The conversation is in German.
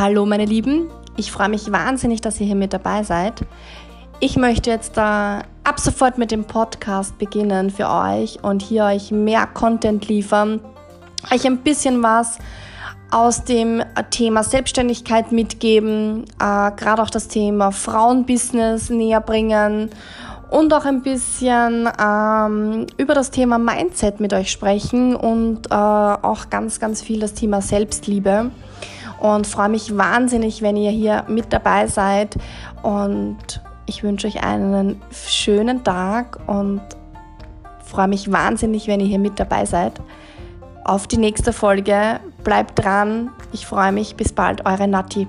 Hallo meine Lieben, ich freue mich wahnsinnig, dass ihr hier mit dabei seid. Ich möchte jetzt da ab sofort mit dem Podcast beginnen für euch und hier euch mehr Content liefern, euch ein bisschen was aus dem Thema Selbstständigkeit mitgeben, äh, gerade auch das Thema Frauenbusiness näher bringen und auch ein bisschen ähm, über das Thema Mindset mit euch sprechen und äh, auch ganz, ganz viel das Thema Selbstliebe und freue mich wahnsinnig, wenn ihr hier mit dabei seid und ich wünsche euch einen schönen Tag und freue mich wahnsinnig, wenn ihr hier mit dabei seid. Auf die nächste Folge. Bleibt dran. Ich freue mich. Bis bald. Eure Nati.